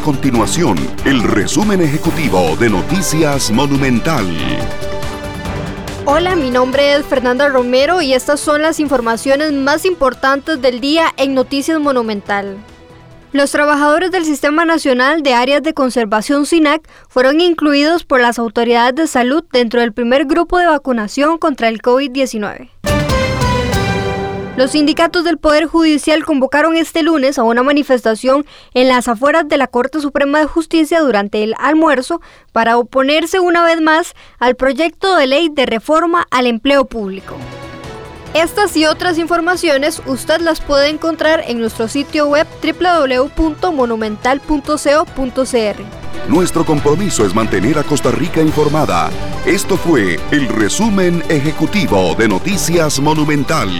continuación el resumen ejecutivo de Noticias Monumental. Hola, mi nombre es Fernanda Romero y estas son las informaciones más importantes del día en Noticias Monumental. Los trabajadores del Sistema Nacional de Áreas de Conservación SINAC fueron incluidos por las autoridades de salud dentro del primer grupo de vacunación contra el COVID-19. Los sindicatos del Poder Judicial convocaron este lunes a una manifestación en las afueras de la Corte Suprema de Justicia durante el almuerzo para oponerse una vez más al proyecto de ley de reforma al empleo público. Estas y otras informaciones usted las puede encontrar en nuestro sitio web www.monumental.co.cr. Nuestro compromiso es mantener a Costa Rica informada. Esto fue el resumen ejecutivo de Noticias Monumental.